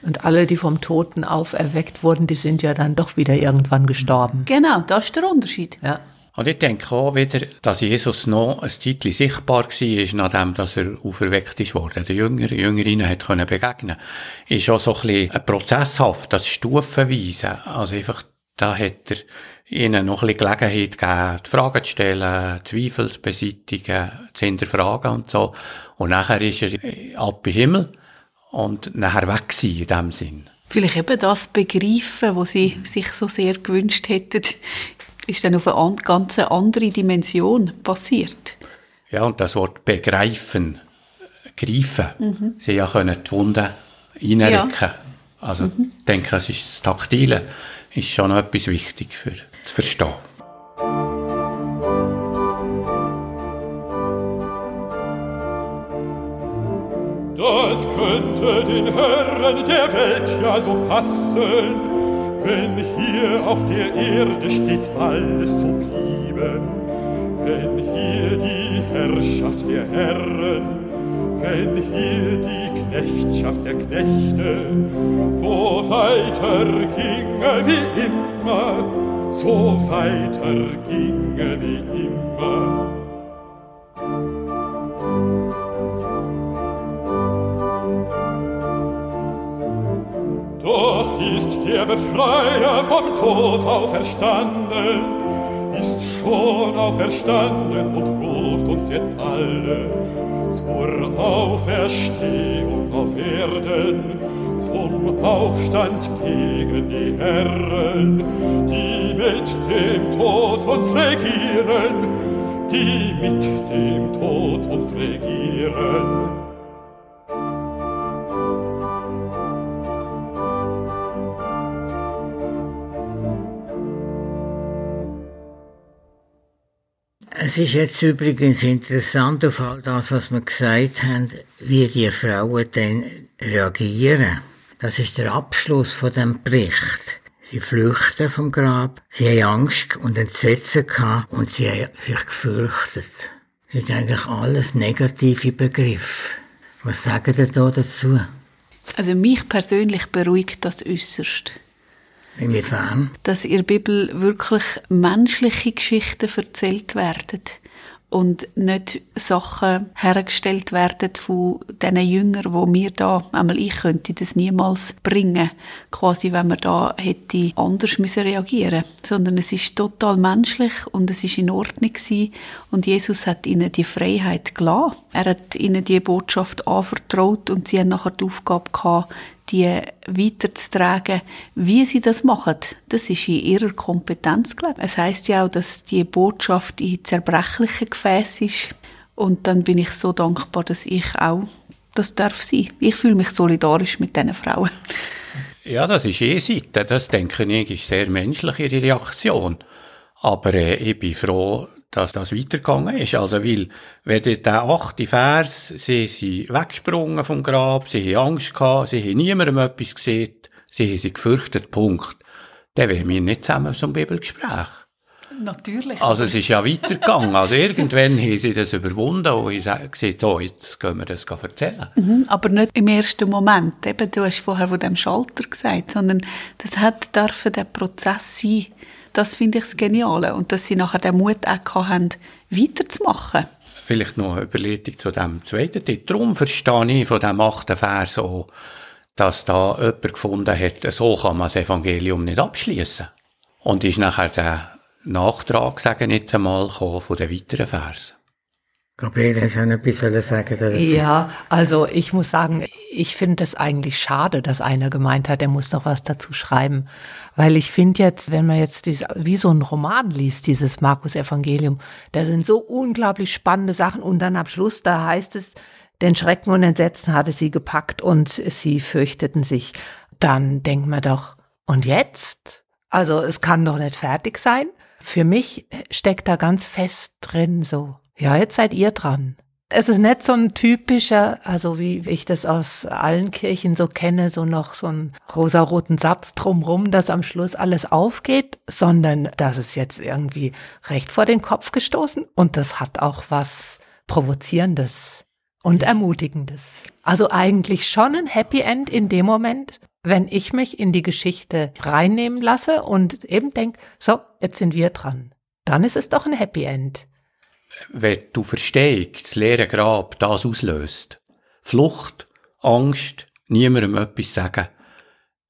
Und alle, die vom Toten auferweckt wurden, die sind ja dann doch wieder irgendwann gestorben. Genau, das ist der Unterschied. Ja. Und ich denke auch wieder, dass Jesus noch ein Zeitchen sichtbar war, nachdem dass er auferweckt ist worden. Der Jünger, Jüngerinnen hat begegnen. Ist auch so ein bisschen ein prozesshaft, das Stufenweise. Also einfach, da hat er ihnen noch ein bisschen Gelegenheit gegeben, die Fragen zu stellen, Zweifel zu beseitigen, zu hinterfragen und so. Und nachher ist er ab im Himmel und nachher weg gewesen, in dem Sinn. Vielleicht eben das Begreifen, was sie sich so sehr gewünscht hätten, ist dann auf eine ganz andere Dimension passiert. Ja, und das Wort begreifen, greifen, mhm. sie ja können die Wunden reinrücken. Ja. Also, mhm. ich denke, es ist das Taktile, ist schon noch etwas wichtig für zu verstehen. Das könnte den Herren der Welt ja so passen, wenn hier auf der Erde stets alles so bliebe, wenn hier die Herrschaft der Herren, wenn hier die Knechtschaft der Knechte so weiter ginge wie immer, so weiter ginge wie immer. Der Befreier vom Tod auferstanden, ist schon auferstanden und ruft uns jetzt alle zur Auferstehung auf Erden, zum Aufstand gegen die Herren, die mit dem Tod uns regieren, die mit dem Tod uns regieren. Es ist jetzt übrigens interessant auf all das, was wir gesagt haben, wie die Frauen dann reagieren. Das ist der Abschluss von dem Bericht. Sie flüchten vom Grab, sie haben Angst und Entsetzen und sie haben sich gefürchtet. Das sind eigentlich alles negative Begriffe. Was sagen Sie da dazu? Also mich persönlich beruhigt das äußerst. Inwiefern? Dass in der Bibel wirklich menschliche Geschichten erzählt werden und nicht Sachen hergestellt werden von diesen Jüngern, wo mir da, einmal ich könnte das niemals bringen, quasi wenn man da hätte anders müssen reagieren, sondern es ist total menschlich und es ist in Ordnung gewesen und Jesus hat ihnen die Freiheit gelassen. Er hat ihnen die Botschaft anvertraut und sie haben nachher die Aufgabe gehabt, die weiterzutragen. Wie sie das machen, das ist in ihrer Kompetenz gelegt. Es heißt ja auch, dass die Botschaft in zerbrechlichen Gefäß ist. Und dann bin ich so dankbar, dass ich auch das darf sein. Ich fühle mich solidarisch mit diesen Frauen. Ja, das ist eh Seite. Das denke ich, ist sehr menschlich, ihre Reaktion. Aber äh, ich bin froh, dass das weitergegangen ist. Also, weil, wenn der achte Vers, sie sind weggesprungen vom Grab, sie haben Angst gehabt, sie haben niemandem etwas gesehen, sie haben sich gefürchtet, Punkt. Dann wären wir nicht zusammen zum Bibelgespräch. Natürlich. Also es ist ja weitergegangen. Also irgendwann haben sie das überwunden und ich gesagt, so, jetzt können wir das erzählen. Mhm, aber nicht im ersten Moment. Eben, du hast vorher von dem Schalter gesagt, sondern das hat dürfen der Prozess sein, das finde ich das Geniale. Und dass sie nachher den Mut auch haben, weiterzumachen. Vielleicht noch eine Überleitung zu dem zweiten Titel. Darum verstehe ich von dem achten Vers so, dass da jemand gefunden hat, so kann man das Evangelium nicht abschließen. Und ist nachher der Nachtrag, sagen jetzt einmal, von den weiteren Versen. Hast du noch etwas sagen dazu? Ja, also ich muss sagen, ich finde es eigentlich schade, dass einer gemeint hat, er muss noch was dazu schreiben. Weil ich finde jetzt, wenn man jetzt dieses, wie so ein Roman liest, dieses Markus-Evangelium, da sind so unglaublich spannende Sachen und dann am Schluss, da heißt es, den Schrecken und Entsetzen hatte sie gepackt und sie fürchteten sich. Dann denkt man doch, und jetzt? Also es kann doch nicht fertig sein. Für mich steckt da ganz fest drin so, ja, jetzt seid ihr dran. Es ist nicht so ein typischer, also wie ich das aus allen Kirchen so kenne, so noch so einen rosaroten Satz drumrum, dass am Schluss alles aufgeht, sondern das ist jetzt irgendwie recht vor den Kopf gestoßen und das hat auch was Provozierendes und Ermutigendes. Also eigentlich schon ein Happy End in dem Moment, wenn ich mich in die Geschichte reinnehmen lasse und eben denke, so, jetzt sind wir dran. Dann ist es doch ein Happy End wenn du verstehst, das leere Grab das auslöst, Flucht, Angst, niemandem etwas sagen,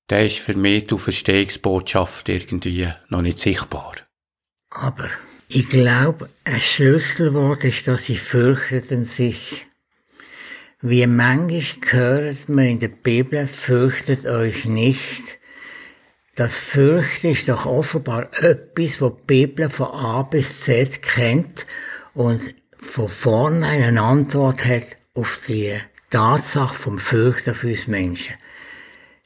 dann ist für mich die Verstehungsbotschaft irgendwie noch nicht sichtbar. Aber ich glaube, ein Schlüsselwort ist, dass sie fürchteten sich. Wie manchmal hört man in der Bibel, fürchtet euch nicht. Das Fürchten ist doch offenbar etwas, was die Bibel von A bis Z kennt und von vorne eine Antwort hat auf die Tatsache vom Fürchten für uns Menschen.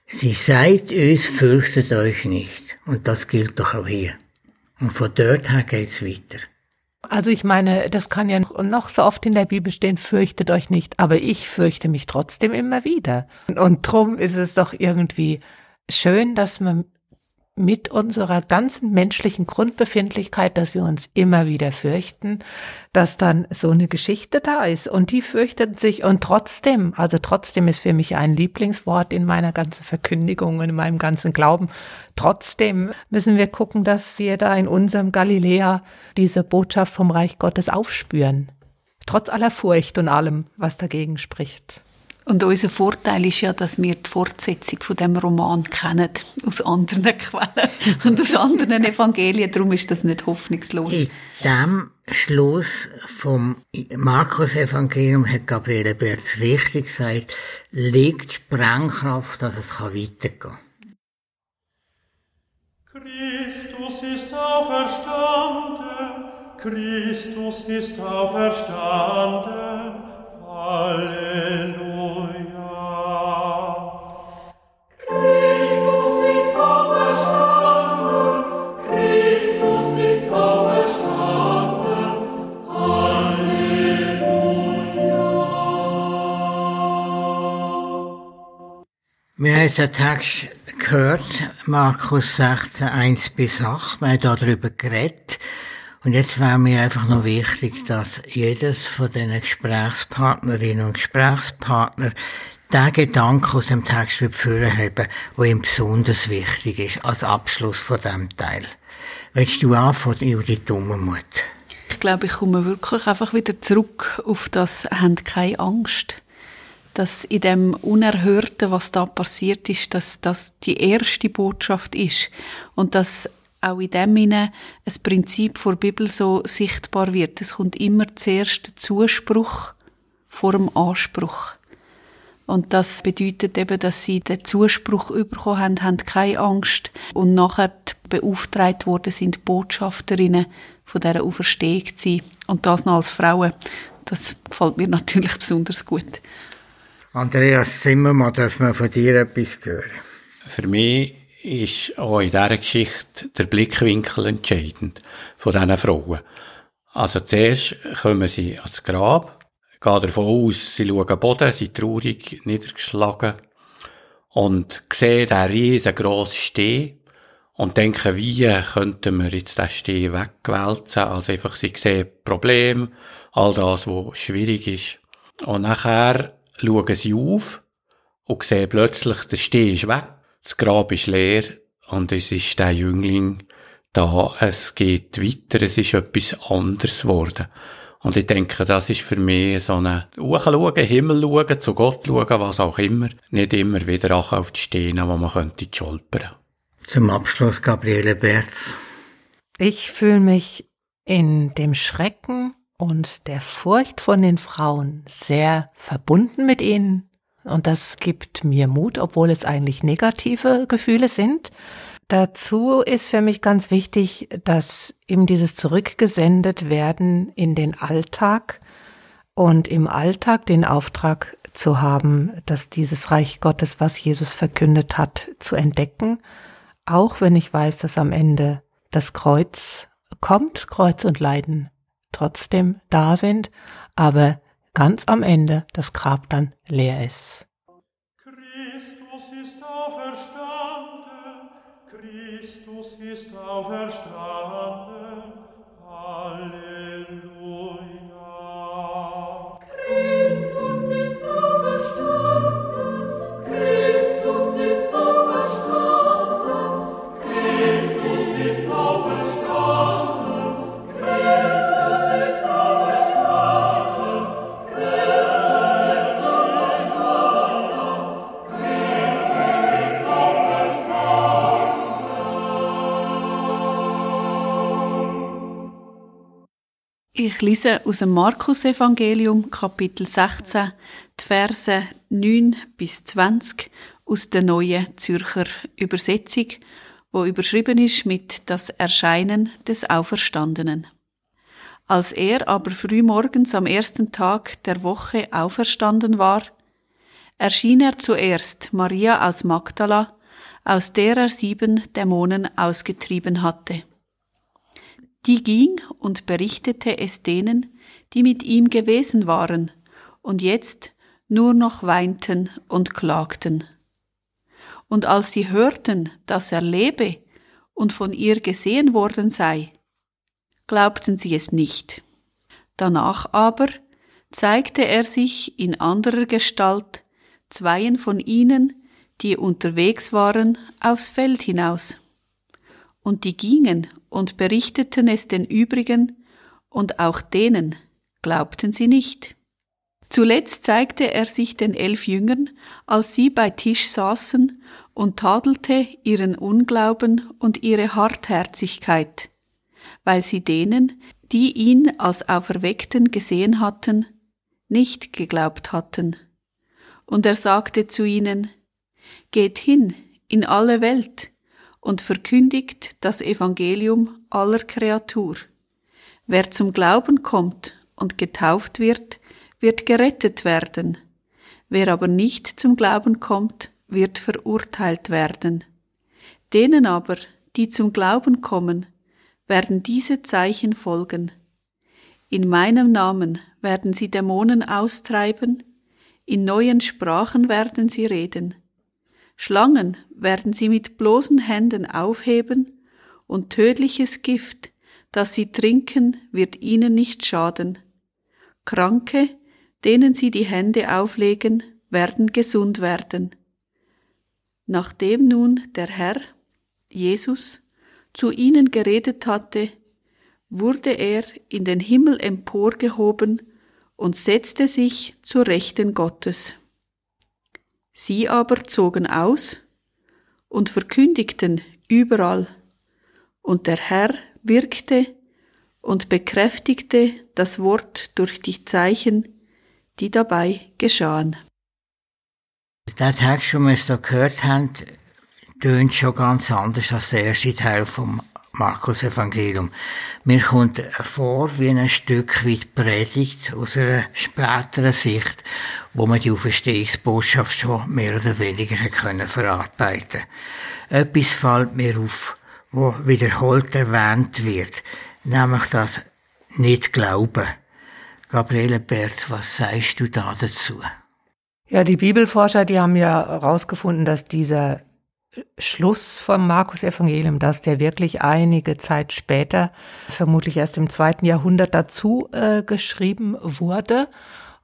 Sie sagt uns, fürchtet euch nicht. Und das gilt doch auch hier. Und von dort her geht's weiter. Also ich meine, das kann ja noch so oft in der Bibel stehen, fürchtet euch nicht, aber ich fürchte mich trotzdem immer wieder. Und drum ist es doch irgendwie schön, dass man mit unserer ganzen menschlichen Grundbefindlichkeit, dass wir uns immer wieder fürchten, dass dann so eine Geschichte da ist. Und die fürchten sich und trotzdem, also trotzdem ist für mich ein Lieblingswort in meiner ganzen Verkündigung und in meinem ganzen Glauben. Trotzdem müssen wir gucken, dass wir da in unserem Galiläa diese Botschaft vom Reich Gottes aufspüren. Trotz aller Furcht und allem, was dagegen spricht. Und unser Vorteil ist ja, dass wir die Fortsetzung von dem Roman kennen, aus anderen Quellen und aus anderen Evangelien. Darum ist das nicht hoffnungslos. In dem Schluss vom Markus-Evangelium hat Gabriele Berz richtig gesagt, liegt Sprengkraft, dass es weitergehen kann. Christus ist auferstanden, Christus ist auferstanden. Halleluja. Wir haben den Text gehört, Markus 16, 1 bis 8. Wir haben darüber geredet. Und jetzt wäre mir einfach noch wichtig, dass jedes von diesen Gesprächspartnerinnen und Gesprächspartner den Gedanken aus dem Text führen haben, der ihm besonders wichtig ist, als Abschluss von diesem Teil. Willst du anfangen, Judith Dummermuth? Ich glaube, ich komme wirklich einfach wieder zurück auf das, habt keine Angst dass in dem Unerhörten, was da passiert ist, dass das die erste Botschaft ist und dass auch in dem Sinne ein Prinzip vor Bibel so sichtbar wird. Es kommt immer zuerst der Zuspruch vor dem Anspruch. Und das bedeutet eben, dass sie den Zuspruch bekommen haben, haben keine Angst und nachher beauftragt worden sind, Botschafterinnen von dieser Auferstehung zu sein. Und das noch als Frauen. Das gefällt mir natürlich besonders gut. Andreas Zimmermann, darf man von dir etwas hören? Für mich ist auch in dieser Geschichte der Blickwinkel entscheidend von diesen Frauen. Also zuerst kommen sie ans Grab, gehen davon aus, sie schauen Boden, sind traurig, niedergeschlagen und sehen den riesengroßen Steh und denken, wie könnten wir jetzt den Steh wegwälzen? Also einfach, sie sehen Probleme, all das, was schwierig ist. Und nachher schauen sie auf und sehen plötzlich, der Steh ist weg, das Grab ist leer und es ist der Jüngling da, es geht weiter, es ist etwas anderes geworden. Und ich denke, das ist für mich so ein Hochschauen, Himmel schauen, zu Gott schauen, was auch immer. Nicht immer wieder auf die Steine, wo man könnte stolpern. Zum Abschluss Gabriele Berz. Ich fühle mich in dem Schrecken und der Furcht von den Frauen sehr verbunden mit ihnen. Und das gibt mir Mut, obwohl es eigentlich negative Gefühle sind. Dazu ist für mich ganz wichtig, dass eben dieses zurückgesendet werden in den Alltag und im Alltag den Auftrag zu haben, dass dieses Reich Gottes, was Jesus verkündet hat, zu entdecken, auch wenn ich weiß, dass am Ende das Kreuz kommt, Kreuz und Leiden trotzdem da sind, aber ganz am Ende das Grab dann leer ist. Christus ist auferstanden, Christus ist auferstanden, Halleluja. Ich lese aus dem Markus-Evangelium, Kapitel 16, die Verse 9 bis 20 aus der neuen Zürcher Übersetzung, wo überschrieben ist mit das Erscheinen des Auferstandenen. Als er aber frühmorgens am ersten Tag der Woche auferstanden war, erschien er zuerst Maria aus Magdala, aus der er sieben Dämonen ausgetrieben hatte. Die ging und berichtete es denen, die mit ihm gewesen waren und jetzt nur noch weinten und klagten. Und als sie hörten, dass er lebe und von ihr gesehen worden sei, glaubten sie es nicht. Danach aber zeigte er sich in anderer Gestalt zweien von ihnen, die unterwegs waren, aufs Feld hinaus. Und die gingen und berichteten es den übrigen, und auch denen glaubten sie nicht. Zuletzt zeigte er sich den elf Jüngern, als sie bei Tisch saßen, und tadelte ihren Unglauben und ihre Hartherzigkeit, weil sie denen, die ihn als Auferweckten gesehen hatten, nicht geglaubt hatten. Und er sagte zu ihnen, Geht hin in alle Welt und verkündigt das Evangelium aller Kreatur. Wer zum Glauben kommt und getauft wird, wird gerettet werden. Wer aber nicht zum Glauben kommt, wird verurteilt werden. Denen aber, die zum Glauben kommen, werden diese Zeichen folgen. In meinem Namen werden sie Dämonen austreiben, in neuen Sprachen werden sie reden, Schlangen werden sie mit bloßen Händen aufheben, und tödliches Gift, das sie trinken, wird ihnen nicht schaden. Kranke, denen sie die Hände auflegen, werden gesund werden. Nachdem nun der Herr, Jesus, zu ihnen geredet hatte, wurde er in den Himmel emporgehoben und setzte sich zur Rechten Gottes. Sie aber zogen aus und verkündigten überall, und der Herr wirkte und bekräftigte das Wort durch die Zeichen, die dabei geschahen. Der Text, den wir jetzt gehört haben, tönt schon ganz anders als der erste Teil vom Markus Evangelium. Mir kommt vor wie ein Stück weit Predigt aus einer späteren Sicht, wo man die Auferstehungsbotschaft schon mehr oder weniger können verarbeiten Etwas fällt mir auf, wo wiederholt erwähnt wird, nämlich das Nicht-Glauben. Gabriele Berz, was sagst du da dazu? Ja, die Bibelforscher, die haben ja herausgefunden, dass dieser Schluss vom Markus Evangelium, dass der wirklich einige Zeit später, vermutlich erst im zweiten Jahrhundert dazu äh, geschrieben wurde.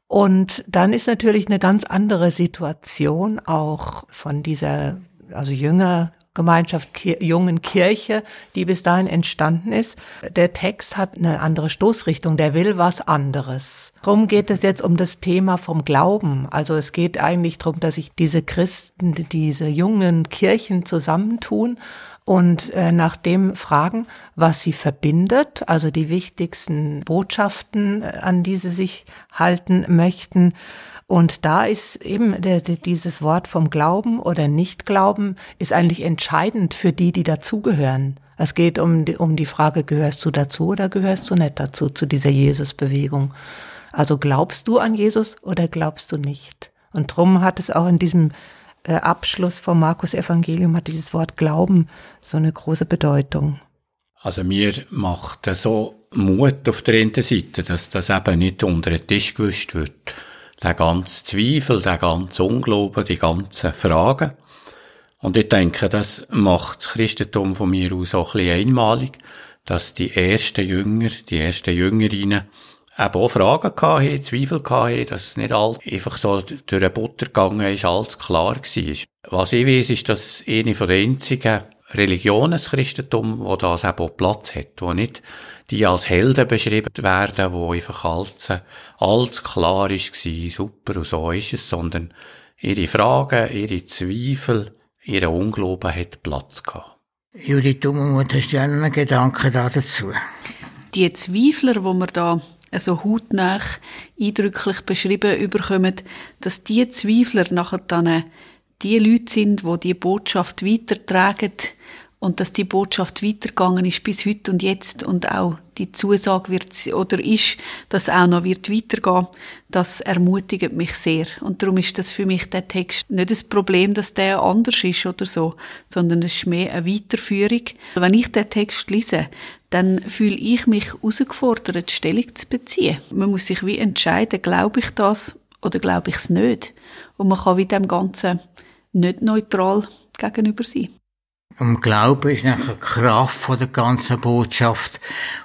Und dann ist natürlich eine ganz andere Situation auch von dieser, also Jünger, Gemeinschaft jungen Kirche, die bis dahin entstanden ist. Der Text hat eine andere Stoßrichtung, der will was anderes. Darum geht es jetzt um das Thema vom Glauben. Also es geht eigentlich darum, dass sich diese Christen, diese jungen Kirchen zusammentun und äh, nach dem fragen, was sie verbindet, also die wichtigsten Botschaften, äh, an die sie sich halten möchten und da ist eben der, der, dieses Wort vom Glauben oder Nicht-Glauben ist eigentlich entscheidend für die, die dazugehören. Es geht um die, um die Frage, gehörst du dazu oder gehörst du nicht dazu, zu dieser Jesus-Bewegung. Also glaubst du an Jesus oder glaubst du nicht? Und drum hat es auch in diesem äh, Abschluss vom Markus Evangelium hat dieses Wort Glauben so eine große Bedeutung. Also mir macht so Mut auf der einen Seite, dass das eben nicht unter den Tisch gewischt wird der ganze Zweifel, der ganze Unglauben, die ganzen Fragen. Und ich denke, das macht das Christentum von mir aus auch ein bisschen einmalig, dass die ersten Jünger, die ersten Jüngerinnen eben auch Fragen hatten, Zweifel hatten, dass nicht alles einfach so durch den Butter gegangen ist, alles klar war. Was ich weiß, ist, dass eine den einzigen Religionen, das Christentum, wo das eben auch Platz hat, wo nicht die als Helden beschrieben werden, wo einfach alles, alles klar ist, super und so ist es, sondern ihre Fragen, ihre Zweifel, ihre Unglauben hat Platz gehabt. Judith Dummermuth, hast du einen Gedanken dazu? Die Zweifler, wo wir da so hautnah eindrücklich beschrieben überkommen, dass die Zweifler nachher dann die Leute sind, die die Botschaft weitertragen, und dass die Botschaft weitergegangen ist bis heute und jetzt und auch die Zusage wird oder ist, dass auch noch wird weitergehen, das ermutigt mich sehr und darum ist das für mich der Text nicht das Problem, dass der anders ist oder so, sondern es ist mehr eine Weiterführung. Wenn ich den Text lese, dann fühle ich mich herausgefordert, Stellung zu beziehen. Man muss sich wie entscheiden, glaube ich das oder glaube ich es nicht. Und man kann wie dem Ganzen nicht neutral gegenüber sein. Und Glaube ist nachher die Kraft von der ganzen Botschaft,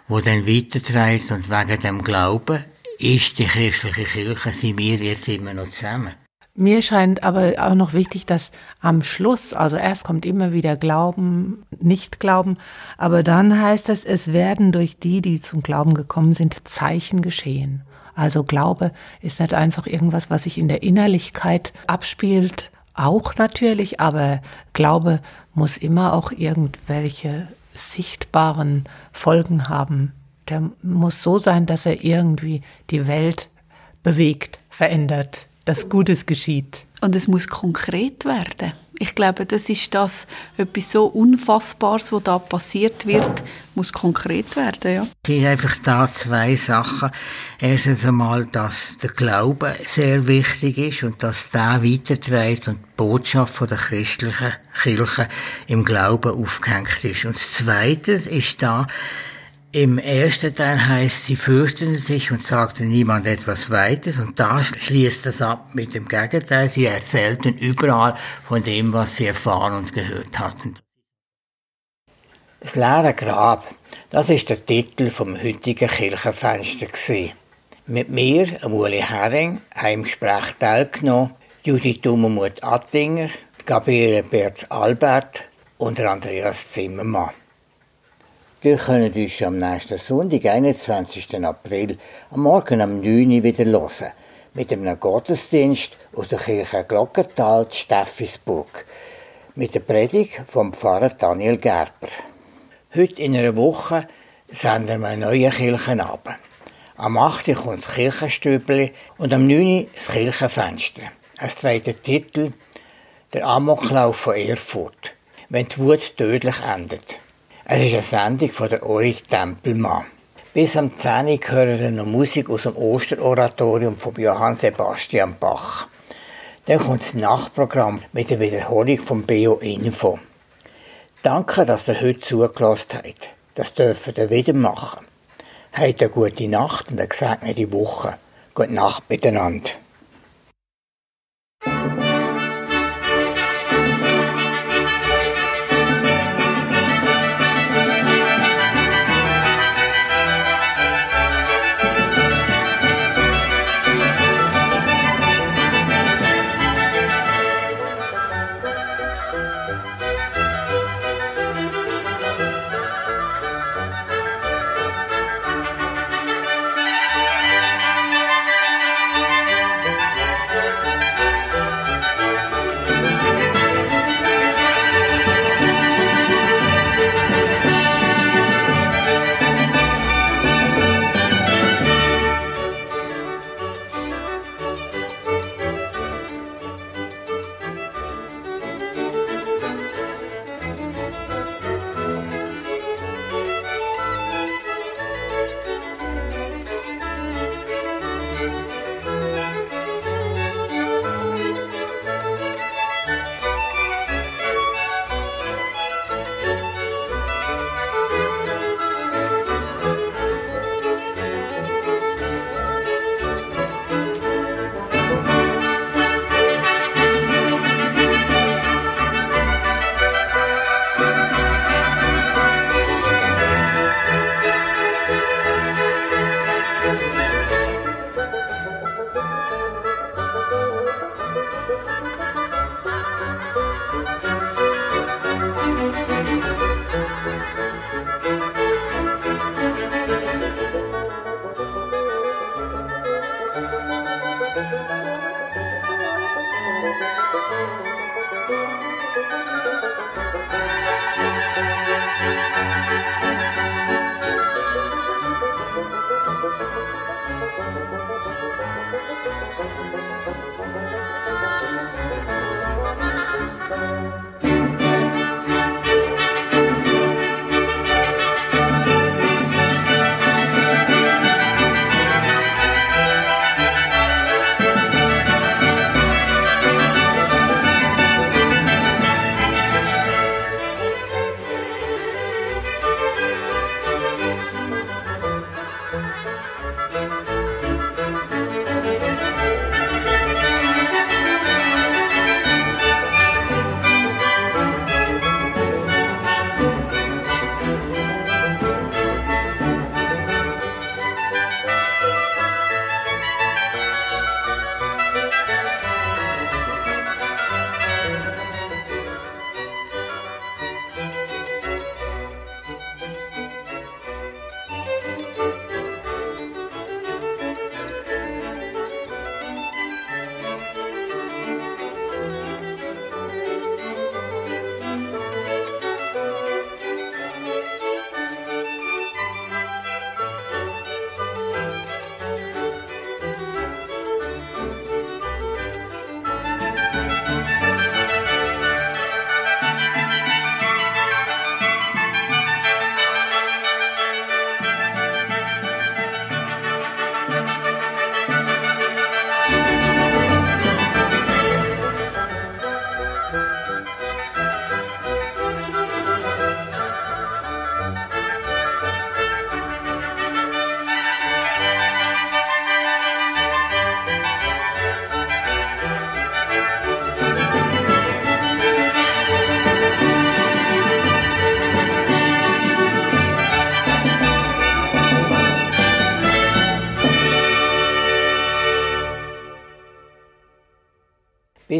wo dann weiterträgt und wegen dem Glauben ist die christliche Kirche, sind wir jetzt immer noch zusammen. Mir scheint aber auch noch wichtig, dass am Schluss, also erst kommt immer wieder Glauben, Nicht-Glauben, aber dann heißt es, es werden durch die, die zum Glauben gekommen sind, Zeichen geschehen. Also Glaube ist nicht einfach irgendwas, was sich in der Innerlichkeit abspielt, auch natürlich, aber Glaube muss immer auch irgendwelche sichtbaren Folgen haben. Der muss so sein, dass er irgendwie die Welt bewegt, verändert, dass Gutes geschieht. Und es muss konkret werden. Ich glaube, das ist das, etwas so Unfassbares, was da passiert wird, muss konkret werden, ja. Es sind einfach da zwei Sachen. Erstens einmal, dass der Glaube sehr wichtig ist und dass der weiterträgt und die Botschaft von der christlichen Kirche im Glauben aufgehängt ist. Und das Zweite ist da, im ersten Teil heißt, sie fürchteten sich und sagten niemand etwas weiteres. Und da schließt das ab mit dem Gegenteil. Sie erzählten überall von dem, was sie erfahren und gehört hatten. Das leere Grab, das ist der Titel vom heutigen Kirchenfenster gewesen. Mit mir, Uli Herring, haben im Gespräch teilgenommen, Judith Dummermuth Attinger, Gabriele Berz Albert und Andreas Zimmermann. Könnt uns am nächsten Sonntag, 21. April, am Morgen um 9 Uhr wieder hören. Mit einem Gottesdienst aus der Kirche Glockental Steffisburg. Mit der Predigt vom Pfarrer Daniel Gerber. Heute in einer Woche senden wir eine neue Kirchenabend. Am 8. Uhr kommt das Kirchenstübli und am 9. Uhr das Kirchenfenster. Es trägt den Titel Der Amoklauf von Erfurt, wenn die Wut tödlich endet. Es ist eine Sendung von der Ulrich Tempelmann. Bis am 10 Uhr hören wir noch Musik aus dem Osteroratorium von Johann Sebastian Bach. Dann kommt das Nachtprogramm mit der Wiederholung vom BO Info. Danke, dass ihr heute zugelassen habt. Das dürfen ihr wieder machen. Habt eine gute Nacht und eine gesegnete Woche. Gute Nacht miteinander.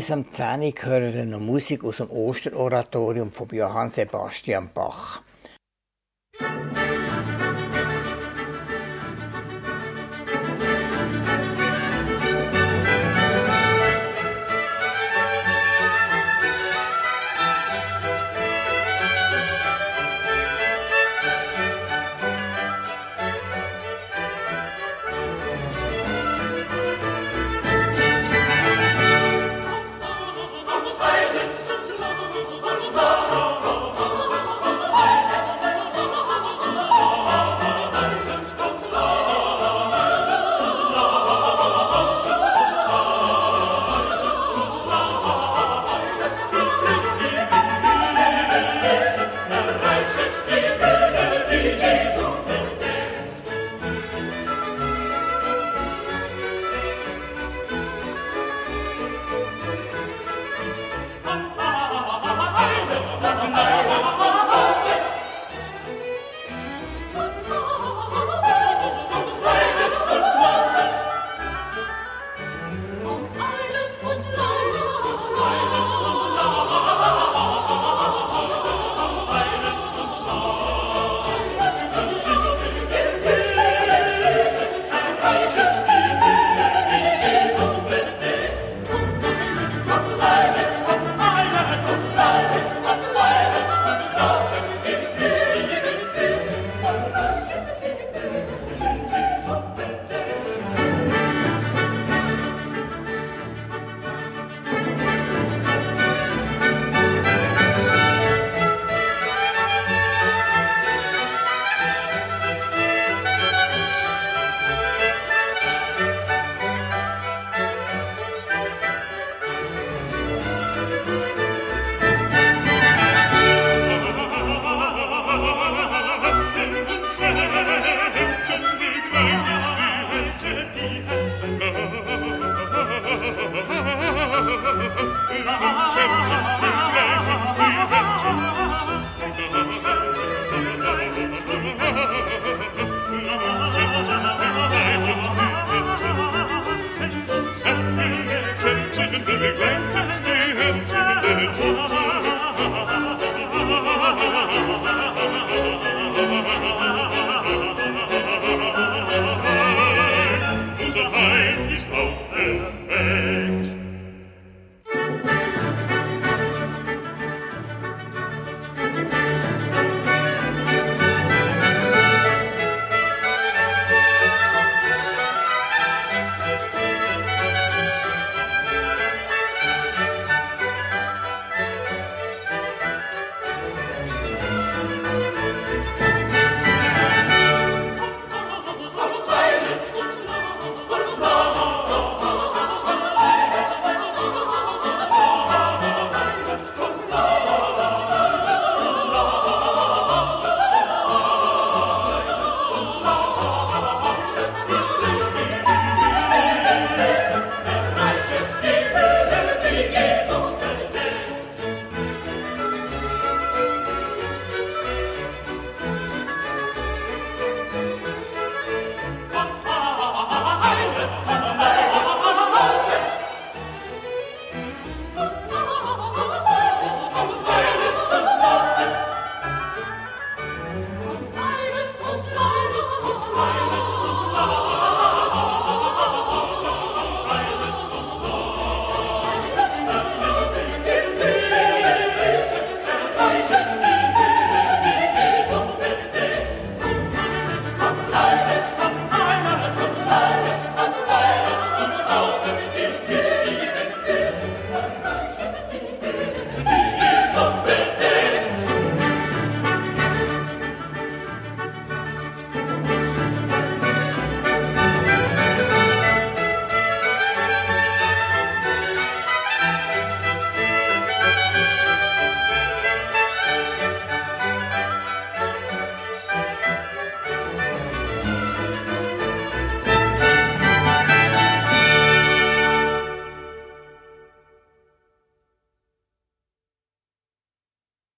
Bis am 10 Uhr hören wir noch Musik aus dem Osteroratorium von Johann Sebastian Bach.